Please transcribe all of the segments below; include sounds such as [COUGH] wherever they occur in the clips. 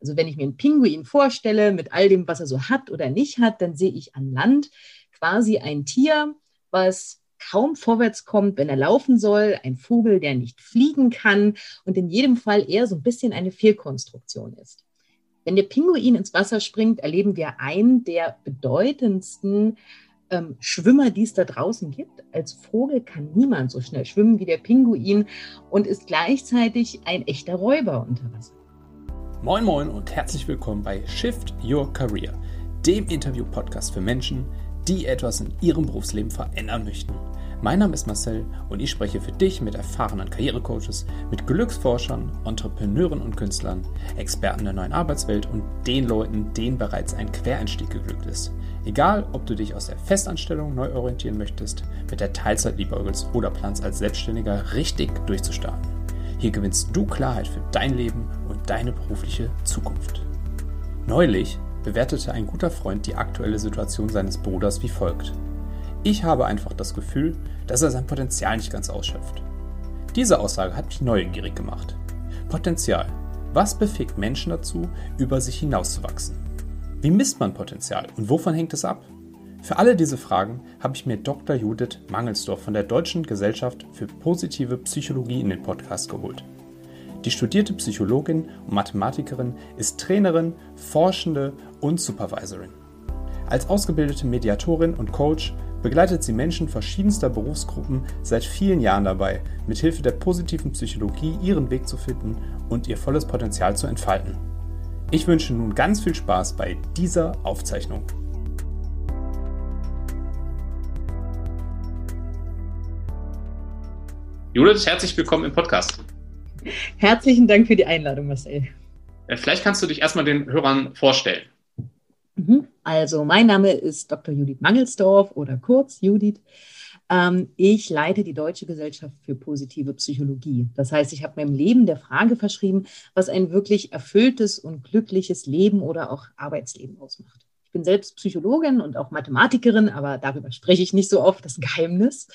Also wenn ich mir einen Pinguin vorstelle mit all dem, was er so hat oder nicht hat, dann sehe ich an Land quasi ein Tier, was kaum vorwärts kommt, wenn er laufen soll, ein Vogel, der nicht fliegen kann und in jedem Fall eher so ein bisschen eine Fehlkonstruktion ist. Wenn der Pinguin ins Wasser springt, erleben wir einen der bedeutendsten ähm, Schwimmer, die es da draußen gibt. Als Vogel kann niemand so schnell schwimmen wie der Pinguin und ist gleichzeitig ein echter Räuber unter Wasser. Moin Moin und herzlich willkommen bei Shift Your Career, dem Interview-Podcast für Menschen, die etwas in ihrem Berufsleben verändern möchten. Mein Name ist Marcel und ich spreche für dich mit erfahrenen Karrierecoaches, mit Glücksforschern, Entrepreneuren und Künstlern, Experten der neuen Arbeitswelt und den Leuten, denen bereits ein Quereinstieg geglückt ist. Egal, ob du dich aus der Festanstellung neu orientieren möchtest, mit der Teilzeit liebäugelst oder planst als Selbstständiger richtig durchzustarten. Hier gewinnst du Klarheit für dein Leben deine berufliche Zukunft. Neulich bewertete ein guter Freund die aktuelle Situation seines Bruders wie folgt. Ich habe einfach das Gefühl, dass er sein Potenzial nicht ganz ausschöpft. Diese Aussage hat mich neugierig gemacht. Potenzial. Was befähigt Menschen dazu, über sich hinauszuwachsen? Wie misst man Potenzial und wovon hängt es ab? Für alle diese Fragen habe ich mir Dr. Judith Mangelsdorf von der Deutschen Gesellschaft für positive Psychologie in den Podcast geholt. Die studierte Psychologin und Mathematikerin ist Trainerin, Forschende und Supervisorin. Als ausgebildete Mediatorin und Coach begleitet sie Menschen verschiedenster Berufsgruppen seit vielen Jahren dabei, mithilfe der positiven Psychologie ihren Weg zu finden und ihr volles Potenzial zu entfalten. Ich wünsche nun ganz viel Spaß bei dieser Aufzeichnung. Judith, herzlich willkommen im Podcast. Herzlichen Dank für die Einladung, Marcel. Äh, vielleicht kannst du dich erstmal den Hörern vorstellen. Mhm. Also, mein Name ist Dr. Judith Mangelsdorf oder kurz Judith. Ähm, ich leite die Deutsche Gesellschaft für positive Psychologie. Das heißt, ich habe meinem Leben der Frage verschrieben, was ein wirklich erfülltes und glückliches Leben oder auch Arbeitsleben ausmacht. Ich bin selbst Psychologin und auch Mathematikerin, aber darüber spreche ich nicht so oft, das Geheimnis.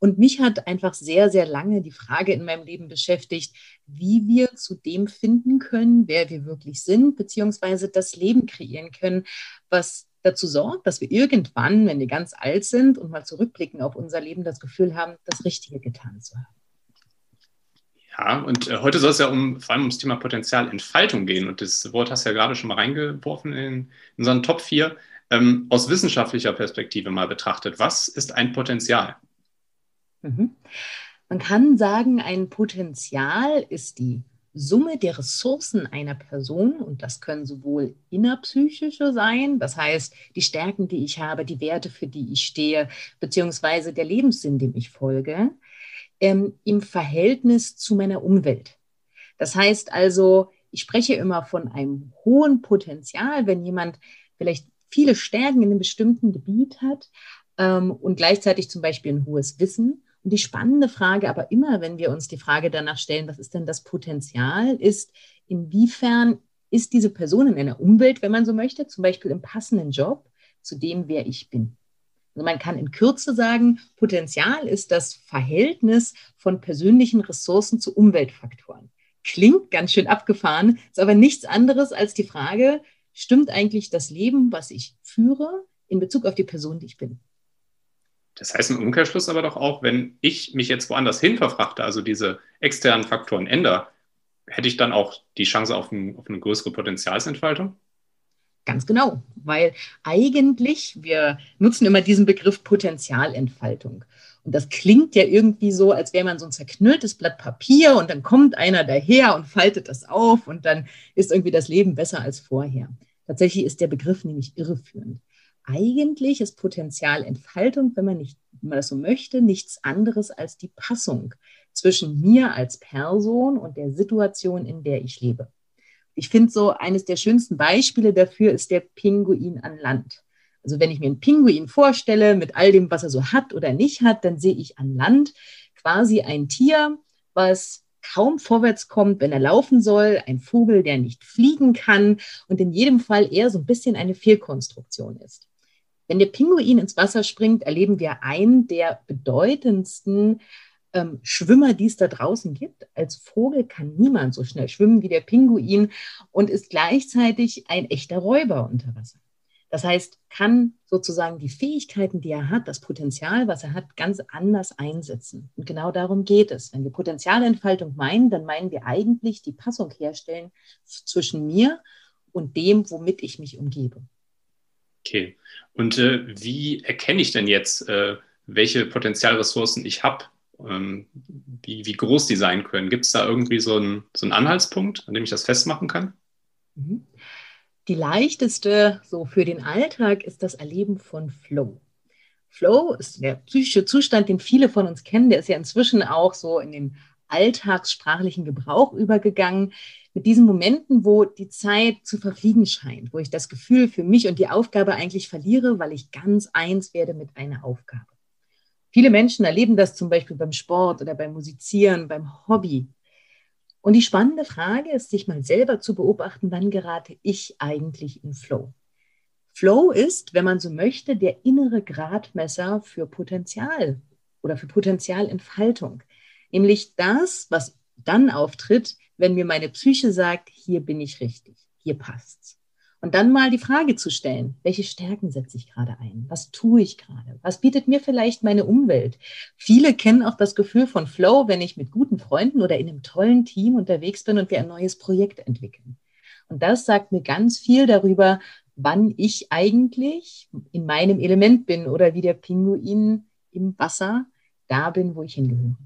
Und mich hat einfach sehr, sehr lange die Frage in meinem Leben beschäftigt, wie wir zu dem finden können, wer wir wirklich sind, beziehungsweise das Leben kreieren können, was dazu sorgt, dass wir irgendwann, wenn wir ganz alt sind und mal zurückblicken auf unser Leben, das Gefühl haben, das Richtige getan zu haben. Ja, und äh, heute soll es ja um, vor allem ums Thema Potenzialentfaltung gehen. Und das Wort hast du ja gerade schon mal reingeworfen in, in unseren Top 4. Ähm, aus wissenschaftlicher Perspektive mal betrachtet, was ist ein Potenzial? Mhm. Man kann sagen, ein Potenzial ist die Summe der Ressourcen einer Person und das können sowohl innerpsychische sein, das heißt die Stärken, die ich habe, die Werte, für die ich stehe, beziehungsweise der Lebenssinn, dem ich folge, ähm, im Verhältnis zu meiner Umwelt. Das heißt also, ich spreche immer von einem hohen Potenzial, wenn jemand vielleicht viele Stärken in einem bestimmten Gebiet hat ähm, und gleichzeitig zum Beispiel ein hohes Wissen und die spannende Frage, aber immer, wenn wir uns die Frage danach stellen, was ist denn das Potenzial, ist, inwiefern ist diese Person in einer Umwelt, wenn man so möchte, zum Beispiel im passenden Job zu dem, wer ich bin. Also man kann in Kürze sagen, Potenzial ist das Verhältnis von persönlichen Ressourcen zu Umweltfaktoren. Klingt ganz schön abgefahren, ist aber nichts anderes als die Frage, stimmt eigentlich das Leben, was ich führe, in Bezug auf die Person, die ich bin? Das heißt im Umkehrschluss aber doch auch, wenn ich mich jetzt woanders hin verfrachte, also diese externen Faktoren ändere, hätte ich dann auch die Chance auf, ein, auf eine größere Potenzialsentfaltung? Ganz genau, weil eigentlich, wir nutzen immer diesen Begriff Potenzialentfaltung. Und das klingt ja irgendwie so, als wäre man so ein zerknülltes Blatt Papier und dann kommt einer daher und faltet das auf und dann ist irgendwie das Leben besser als vorher. Tatsächlich ist der Begriff nämlich irreführend eigentlich ist Potenzialentfaltung, wenn man, nicht, wenn man das so möchte, nichts anderes als die Passung zwischen mir als Person und der Situation, in der ich lebe. Ich finde so, eines der schönsten Beispiele dafür ist der Pinguin an Land. Also wenn ich mir einen Pinguin vorstelle mit all dem, was er so hat oder nicht hat, dann sehe ich an Land quasi ein Tier, was kaum vorwärts kommt, wenn er laufen soll, ein Vogel, der nicht fliegen kann und in jedem Fall eher so ein bisschen eine Fehlkonstruktion ist. Wenn der Pinguin ins Wasser springt, erleben wir einen der bedeutendsten ähm, Schwimmer, die es da draußen gibt. Als Vogel kann niemand so schnell schwimmen wie der Pinguin und ist gleichzeitig ein echter Räuber unter Wasser. Das heißt, kann sozusagen die Fähigkeiten, die er hat, das Potenzial, was er hat, ganz anders einsetzen. Und genau darum geht es. Wenn wir Potenzialentfaltung meinen, dann meinen wir eigentlich die Passung herstellen zwischen mir und dem, womit ich mich umgebe. Okay. Und äh, wie erkenne ich denn jetzt, äh, welche Potenzialressourcen ich habe? Ähm, wie, wie groß die sein können? Gibt es da irgendwie so einen, so Anhaltspunkt, an dem ich das festmachen kann? Mhm. Die leichteste, so für den Alltag, ist das Erleben von Flow. Flow ist der psychische Zustand, den viele von uns kennen. Der ist ja inzwischen auch so in den alltagssprachlichen Gebrauch übergegangen. Mit diesen Momenten, wo die Zeit zu verfliegen scheint, wo ich das Gefühl für mich und die Aufgabe eigentlich verliere, weil ich ganz eins werde mit einer Aufgabe. Viele Menschen erleben das zum Beispiel beim Sport oder beim Musizieren, beim Hobby. Und die spannende Frage ist, sich mal selber zu beobachten, wann gerate ich eigentlich in Flow? Flow ist, wenn man so möchte, der innere Gradmesser für Potenzial oder für Potenzialentfaltung. Nämlich das, was dann auftritt, wenn mir meine Psyche sagt, hier bin ich richtig, hier passt's. Und dann mal die Frage zu stellen, welche Stärken setze ich gerade ein? Was tue ich gerade? Was bietet mir vielleicht meine Umwelt? Viele kennen auch das Gefühl von Flow, wenn ich mit guten Freunden oder in einem tollen Team unterwegs bin und wir ein neues Projekt entwickeln. Und das sagt mir ganz viel darüber, wann ich eigentlich in meinem Element bin oder wie der Pinguin im Wasser da bin, wo ich hingehöre.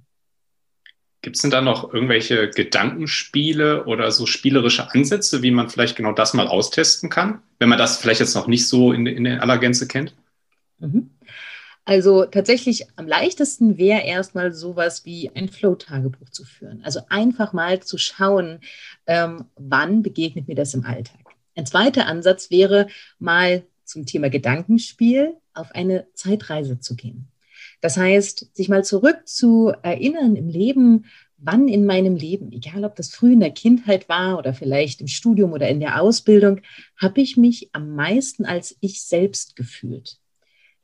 Gibt es denn da noch irgendwelche Gedankenspiele oder so spielerische Ansätze, wie man vielleicht genau das mal austesten kann, wenn man das vielleicht jetzt noch nicht so in, in aller Gänze kennt? Mhm. Also tatsächlich am leichtesten wäre erstmal sowas wie ein Flow-Tagebuch zu führen. Also einfach mal zu schauen, ähm, wann begegnet mir das im Alltag. Ein zweiter Ansatz wäre mal zum Thema Gedankenspiel auf eine Zeitreise zu gehen. Das heißt, sich mal zurück zu erinnern im Leben, wann in meinem Leben, egal ob das früh in der Kindheit war oder vielleicht im Studium oder in der Ausbildung, habe ich mich am meisten als ich selbst gefühlt.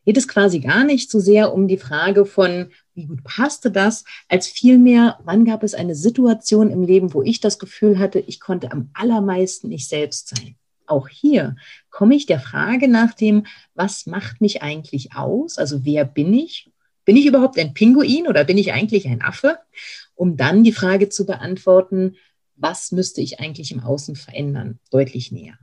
Geht es quasi gar nicht so sehr um die Frage von, wie gut passte das, als vielmehr, wann gab es eine Situation im Leben, wo ich das Gefühl hatte, ich konnte am allermeisten ich selbst sein. Auch hier komme ich der Frage nach dem, was macht mich eigentlich aus? Also wer bin ich? Bin ich überhaupt ein Pinguin oder bin ich eigentlich ein Affe? Um dann die Frage zu beantworten, was müsste ich eigentlich im Außen verändern? Deutlich näher.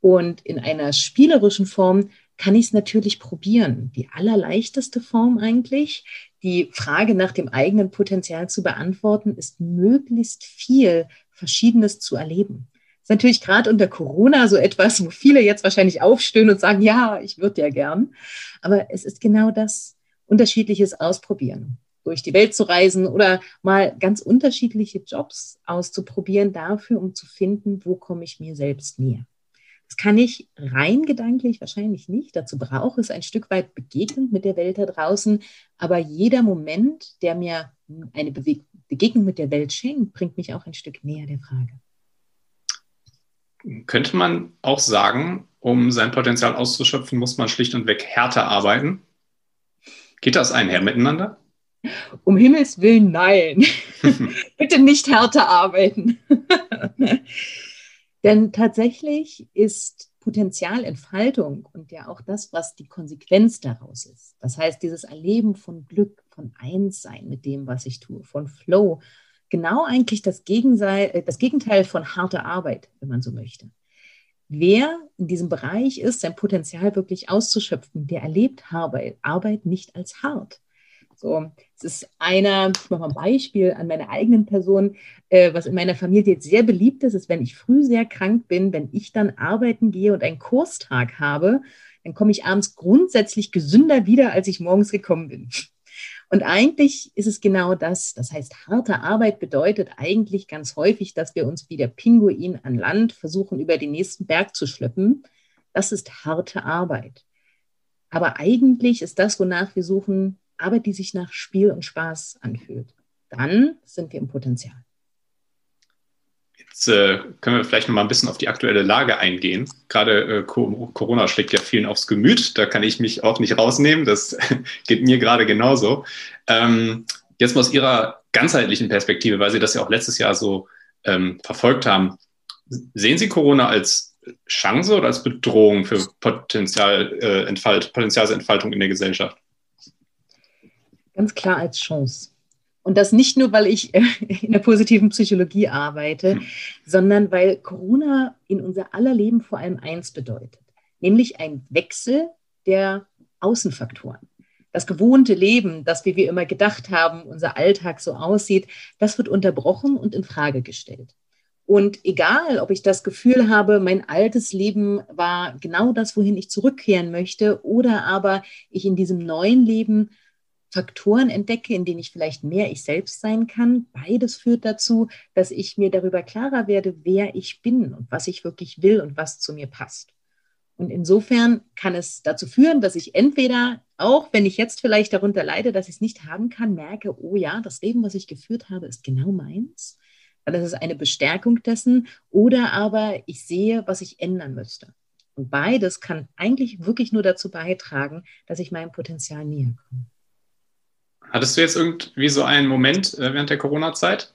Und in einer spielerischen Form kann ich es natürlich probieren. Die allerleichteste Form eigentlich, die Frage nach dem eigenen Potenzial zu beantworten, ist möglichst viel Verschiedenes zu erleben. Ist natürlich gerade unter Corona so etwas, wo viele jetzt wahrscheinlich aufstehen und sagen, ja, ich würde ja gern. Aber es ist genau das, unterschiedliches ausprobieren, durch die Welt zu reisen oder mal ganz unterschiedliche Jobs auszuprobieren dafür, um zu finden, wo komme ich mir selbst näher. Das kann ich rein gedanklich wahrscheinlich nicht. Dazu brauche es ein Stück weit Begegnung mit der Welt da draußen. Aber jeder Moment, der mir eine Begegnung mit der Welt schenkt, bringt mich auch ein Stück näher der Frage. Könnte man auch sagen, um sein Potenzial auszuschöpfen, muss man schlicht und weg härter arbeiten? Geht das einher miteinander? Um Himmels Willen, nein. [LAUGHS] Bitte nicht härter arbeiten. [LAUGHS] Denn tatsächlich ist Potenzialentfaltung und ja auch das, was die Konsequenz daraus ist. Das heißt, dieses Erleben von Glück, von Einssein mit dem, was ich tue, von Flow, genau eigentlich das Gegenteil, äh, das Gegenteil von harter Arbeit, wenn man so möchte. Wer in diesem Bereich ist, sein Potenzial wirklich auszuschöpfen, der erlebt Arbeit nicht als hart. So, es ist einer, ich mache mal ein Beispiel an meiner eigenen Person, äh, was in meiner Familie jetzt sehr beliebt ist, ist, wenn ich früh sehr krank bin, wenn ich dann arbeiten gehe und einen Kurstag habe, dann komme ich abends grundsätzlich gesünder wieder, als ich morgens gekommen bin. Und eigentlich ist es genau das. Das heißt, harte Arbeit bedeutet eigentlich ganz häufig, dass wir uns wie der Pinguin an Land versuchen, über den nächsten Berg zu schleppen. Das ist harte Arbeit. Aber eigentlich ist das, wonach wir suchen, Arbeit, die sich nach Spiel und Spaß anfühlt. Dann sind wir im Potenzial. Jetzt äh, können wir vielleicht noch mal ein bisschen auf die aktuelle Lage eingehen. Gerade äh, Corona schlägt ja vielen aufs Gemüt. Da kann ich mich auch nicht rausnehmen. Das [LAUGHS] geht mir gerade genauso. Ähm, jetzt mal aus Ihrer ganzheitlichen Perspektive, weil Sie das ja auch letztes Jahr so ähm, verfolgt haben, sehen Sie Corona als Chance oder als Bedrohung für Potenzialentfalt, äh, Potenzialsentfaltung in der Gesellschaft? Ganz klar als Chance. Und das nicht nur, weil ich äh, [LAUGHS] in der positiven Psychologie arbeite, hm. sondern weil Corona in unser aller Leben vor allem eins bedeutet, nämlich ein Wechsel der Außenfaktoren. Das gewohnte Leben, das, wie wir immer gedacht haben, unser Alltag so aussieht, das wird unterbrochen und in Frage gestellt. Und egal, ob ich das Gefühl habe, mein altes Leben war genau das, wohin ich zurückkehren möchte, oder aber ich in diesem neuen Leben Faktoren entdecke, in denen ich vielleicht mehr ich selbst sein kann. Beides führt dazu, dass ich mir darüber klarer werde, wer ich bin und was ich wirklich will und was zu mir passt. Und insofern kann es dazu führen, dass ich entweder, auch wenn ich jetzt vielleicht darunter leide, dass ich es nicht haben kann, merke, oh ja, das Leben, was ich geführt habe, ist genau meins. Weil das ist eine Bestärkung dessen. Oder aber ich sehe, was ich ändern müsste. Und beides kann eigentlich wirklich nur dazu beitragen, dass ich meinem Potenzial näher komme. Hattest du jetzt irgendwie so einen Moment äh, während der Corona-Zeit?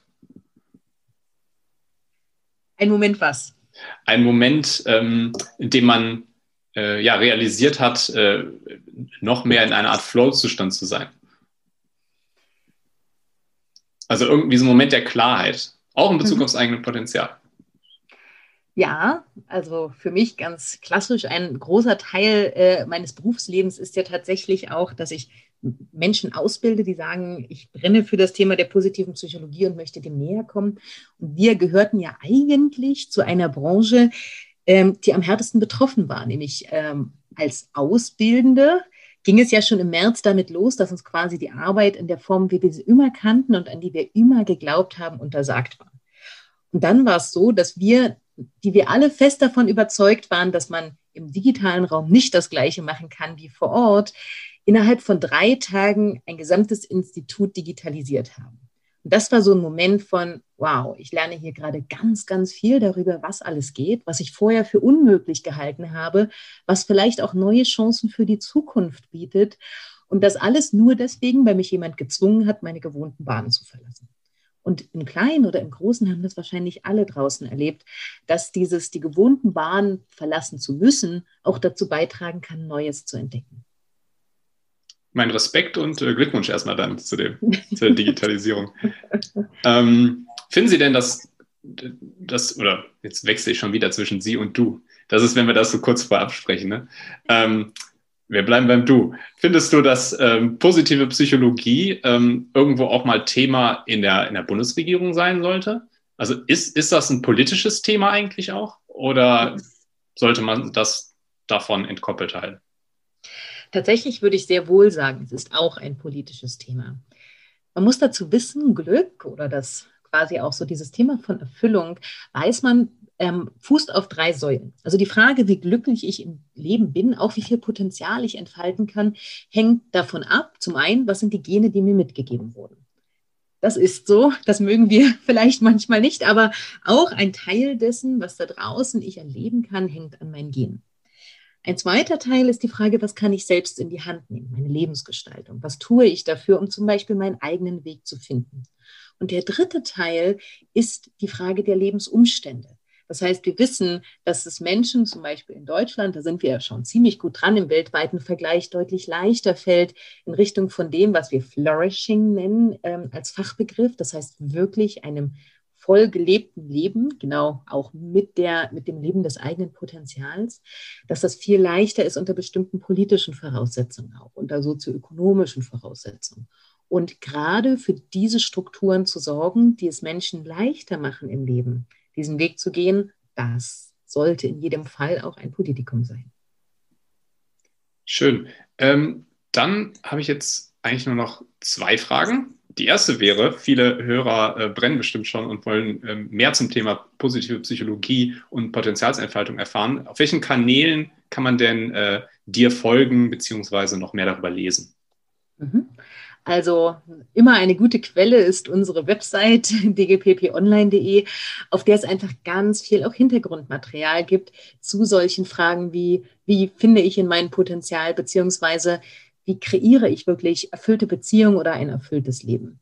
Ein Moment was? Ein Moment, ähm, in dem man äh, ja, realisiert hat, äh, noch mehr in einer Art Flow-Zustand zu sein. Also irgendwie so ein Moment der Klarheit, auch in Bezug mhm. aufs eigene Potenzial. Ja, also für mich ganz klassisch. Ein großer Teil äh, meines Berufslebens ist ja tatsächlich auch, dass ich Menschen ausbilde, die sagen, ich brenne für das Thema der positiven Psychologie und möchte dem näher kommen. Und wir gehörten ja eigentlich zu einer Branche, ähm, die am härtesten betroffen war, nämlich ähm, als Ausbildende ging es ja schon im März damit los, dass uns quasi die Arbeit in der Form, wie wir sie immer kannten und an die wir immer geglaubt haben, untersagt war. Und dann war es so, dass wir, die wir alle fest davon überzeugt waren, dass man im digitalen Raum nicht das Gleiche machen kann wie vor Ort, innerhalb von drei Tagen ein gesamtes Institut digitalisiert haben. Und das war so ein Moment von, wow, ich lerne hier gerade ganz, ganz viel darüber, was alles geht, was ich vorher für unmöglich gehalten habe, was vielleicht auch neue Chancen für die Zukunft bietet. Und das alles nur deswegen, weil mich jemand gezwungen hat, meine gewohnten Bahnen zu verlassen. Und im Kleinen oder im Großen haben das wahrscheinlich alle draußen erlebt, dass dieses, die gewohnten Bahnen verlassen zu müssen, auch dazu beitragen kann, Neues zu entdecken mein Respekt und äh, Glückwunsch erstmal dann zu, dem, [LAUGHS] zur Digitalisierung. ähm, finden Sie denn, dass das, oder jetzt wechsle ich schon wieder zwischen Sie und Du. Das ist, wenn wir das so kurz vorab sprechen. Ne? Ähm, wir bleiben beim Du. Findest du, dass ähm, positive Psychologie ähm, irgendwo auch mal Thema in der, in der Bundesregierung sein sollte? Also ist, ist das ein politisches Thema eigentlich auch? Oder sollte man das davon entkoppelt halten? Tatsächlich würde ich sehr wohl sagen, es ist auch ein politisches Thema. Man muss dazu wissen, Glück oder das quasi auch so dieses Thema von Erfüllung, weiß man, ähm, fußt auf drei Säulen. Also die Frage, wie glücklich ich im Leben bin, auch wie viel Potenzial ich entfalten kann, hängt davon ab, zum einen, was sind die Gene, die mir mitgegeben wurden. Das ist so, das mögen wir [LAUGHS] vielleicht manchmal nicht, aber auch ein Teil dessen, was da draußen ich erleben kann, hängt an meinen Genen. Ein zweiter Teil ist die Frage, was kann ich selbst in die Hand nehmen, meine Lebensgestaltung? Was tue ich dafür, um zum Beispiel meinen eigenen Weg zu finden? Und der dritte Teil ist die Frage der Lebensumstände. Das heißt, wir wissen, dass es Menschen, zum Beispiel in Deutschland, da sind wir ja schon ziemlich gut dran im weltweiten Vergleich, deutlich leichter fällt in Richtung von dem, was wir Flourishing nennen ähm, als Fachbegriff. Das heißt, wirklich einem voll gelebten Leben, genau auch mit, der, mit dem Leben des eigenen Potenzials, dass das viel leichter ist unter bestimmten politischen Voraussetzungen auch, unter sozioökonomischen Voraussetzungen. Und gerade für diese Strukturen zu sorgen, die es Menschen leichter machen im Leben, diesen Weg zu gehen, das sollte in jedem Fall auch ein Politikum sein. Schön. Ähm, dann habe ich jetzt eigentlich nur noch zwei Fragen. Die erste wäre, viele Hörer äh, brennen bestimmt schon und wollen äh, mehr zum Thema positive Psychologie und Potenzialsentfaltung erfahren. Auf welchen Kanälen kann man denn äh, dir folgen beziehungsweise noch mehr darüber lesen? Mhm. Also immer eine gute Quelle ist unsere Website [LAUGHS] dgpponline.de, auf der es einfach ganz viel auch Hintergrundmaterial gibt zu solchen Fragen wie, wie finde ich in mein Potenzial, beziehungsweise wie kreiere ich wirklich erfüllte Beziehungen oder ein erfülltes Leben.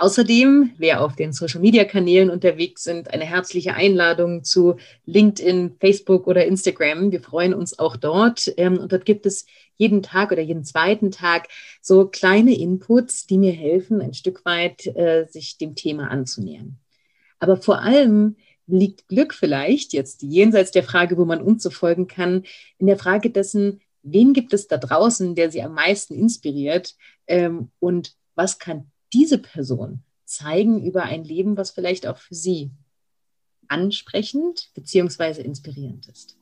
Außerdem, wer auf den Social-Media-Kanälen unterwegs sind, eine herzliche Einladung zu LinkedIn, Facebook oder Instagram. Wir freuen uns auch dort. Ähm, und dort gibt es jeden Tag oder jeden zweiten Tag so kleine Inputs, die mir helfen, ein Stück weit äh, sich dem Thema anzunähern. Aber vor allem liegt Glück vielleicht, jetzt jenseits der Frage, wo man uns so folgen kann, in der Frage dessen, wen gibt es da draußen, der Sie am meisten inspiriert ähm, und was kann diese Person zeigen über ein Leben, was vielleicht auch für Sie ansprechend bzw. inspirierend ist.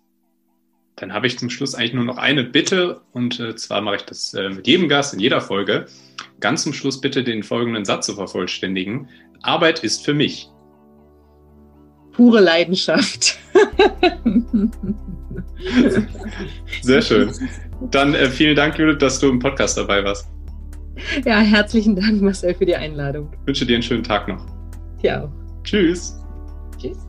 Dann habe ich zum Schluss eigentlich nur noch eine Bitte und äh, zwar mache ich das äh, mit jedem Gast in jeder Folge. Ganz zum Schluss bitte den folgenden Satz zu vervollständigen. Arbeit ist für mich. Pure Leidenschaft. [LAUGHS] Sehr schön. Dann äh, vielen Dank, Judith, dass du im Podcast dabei warst. Ja, herzlichen Dank, Marcel, für die Einladung. Ich wünsche dir einen schönen Tag noch. Ja auch. Tschüss. Tschüss.